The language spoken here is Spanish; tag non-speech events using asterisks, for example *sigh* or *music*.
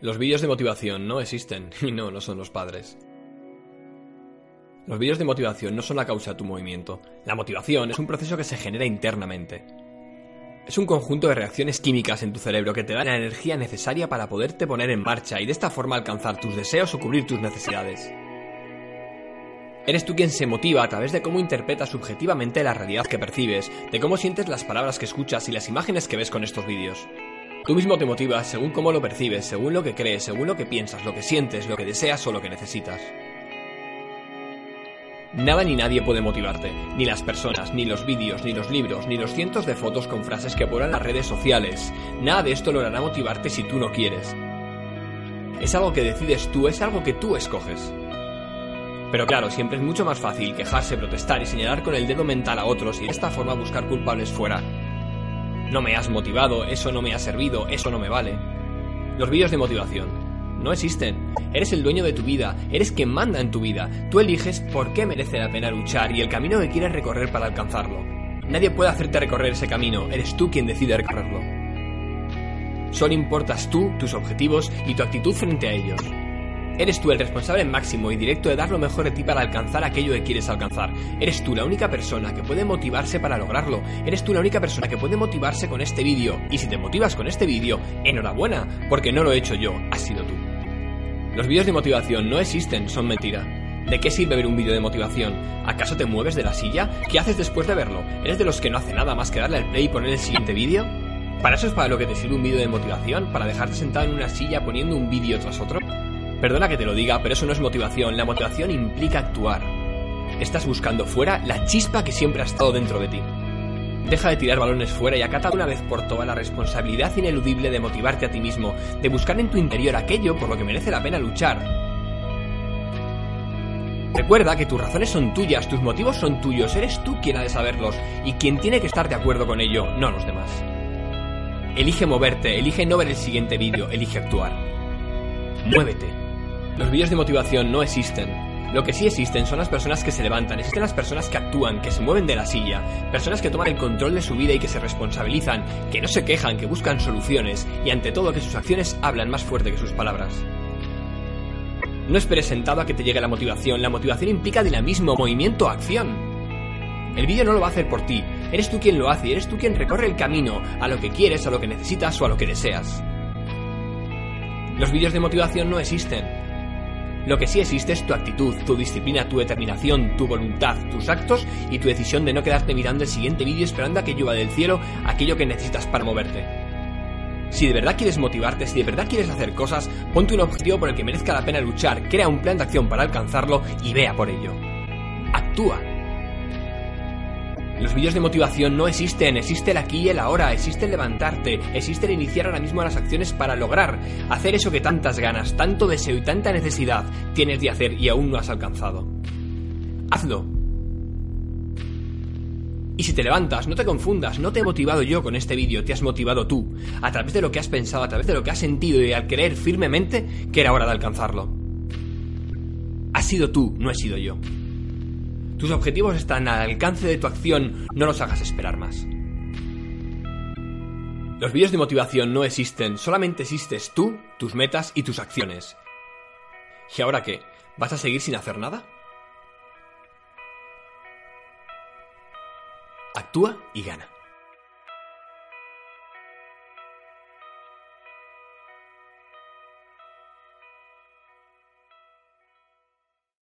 Los vídeos de motivación no existen *laughs* y no, no son los padres. Los vídeos de motivación no son la causa de tu movimiento. La motivación es un proceso que se genera internamente. Es un conjunto de reacciones químicas en tu cerebro que te dan la energía necesaria para poderte poner en marcha y de esta forma alcanzar tus deseos o cubrir tus necesidades. Eres tú quien se motiva a través de cómo interpretas subjetivamente la realidad que percibes, de cómo sientes las palabras que escuchas y las imágenes que ves con estos vídeos. Tú mismo te motivas según cómo lo percibes, según lo que crees, según lo que piensas, lo que sientes, lo que deseas o lo que necesitas. Nada ni nadie puede motivarte, ni las personas, ni los vídeos, ni los libros, ni los cientos de fotos con frases que ponen las redes sociales. Nada de esto logrará motivarte si tú no quieres. Es algo que decides tú, es algo que tú escoges. Pero claro, siempre es mucho más fácil quejarse, protestar y señalar con el dedo mental a otros y de esta forma buscar culpables fuera. No me has motivado, eso no me ha servido, eso no me vale. Los vídeos de motivación no existen. Eres el dueño de tu vida, eres quien manda en tu vida. Tú eliges por qué merece la pena luchar y el camino que quieres recorrer para alcanzarlo. Nadie puede hacerte recorrer ese camino, eres tú quien decide recorrerlo. Solo importas tú, tus objetivos y tu actitud frente a ellos. Eres tú el responsable máximo y directo de dar lo mejor de ti para alcanzar aquello que quieres alcanzar. Eres tú la única persona que puede motivarse para lograrlo. Eres tú la única persona que puede motivarse con este vídeo. Y si te motivas con este vídeo, enhorabuena, porque no lo he hecho yo, has sido tú. Los vídeos de motivación no existen, son mentira. ¿De qué sirve ver un vídeo de motivación? ¿Acaso te mueves de la silla? ¿Qué haces después de verlo? ¿Eres de los que no hace nada más que darle al play y poner el siguiente vídeo? ¿Para eso es para lo que te sirve un vídeo de motivación? ¿Para dejarte sentado en una silla poniendo un vídeo tras otro? Perdona que te lo diga, pero eso no es motivación. La motivación implica actuar. Estás buscando fuera la chispa que siempre ha estado dentro de ti. Deja de tirar balones fuera y acata de una vez por todas la responsabilidad ineludible de motivarte a ti mismo, de buscar en tu interior aquello por lo que merece la pena luchar. Recuerda que tus razones son tuyas, tus motivos son tuyos, eres tú quien ha de saberlos y quien tiene que estar de acuerdo con ello, no los demás. Elige moverte, elige no ver el siguiente vídeo, elige actuar. Muévete. Los vídeos de motivación no existen. Lo que sí existen son las personas que se levantan, existen las personas que actúan, que se mueven de la silla, personas que toman el control de su vida y que se responsabilizan, que no se quejan, que buscan soluciones y ante todo que sus acciones hablan más fuerte que sus palabras. No esperes sentado a que te llegue la motivación, la motivación implica dinamismo, movimiento, acción. El vídeo no lo va a hacer por ti, eres tú quien lo hace eres tú quien recorre el camino a lo que quieres, a lo que necesitas o a lo que deseas. Los vídeos de motivación no existen. Lo que sí existe es tu actitud, tu disciplina, tu determinación, tu voluntad, tus actos y tu decisión de no quedarte mirando el siguiente vídeo esperando a que llueva del cielo aquello que necesitas para moverte. Si de verdad quieres motivarte, si de verdad quieres hacer cosas, ponte un objetivo por el que merezca la pena luchar, crea un plan de acción para alcanzarlo y vea por ello. Actúa. Los vídeos de motivación no existen, existe el aquí y el ahora, existe el levantarte, existe el iniciar ahora mismo las acciones para lograr hacer eso que tantas ganas, tanto deseo y tanta necesidad tienes de hacer y aún no has alcanzado. Hazlo. Y si te levantas, no te confundas, no te he motivado yo con este vídeo, te has motivado tú, a través de lo que has pensado, a través de lo que has sentido y al creer firmemente que era hora de alcanzarlo. Has sido tú, no he sido yo. Tus objetivos están al alcance de tu acción, no los hagas esperar más. Los vídeos de motivación no existen, solamente existes tú, tus metas y tus acciones. ¿Y ahora qué? ¿Vas a seguir sin hacer nada? Actúa y gana.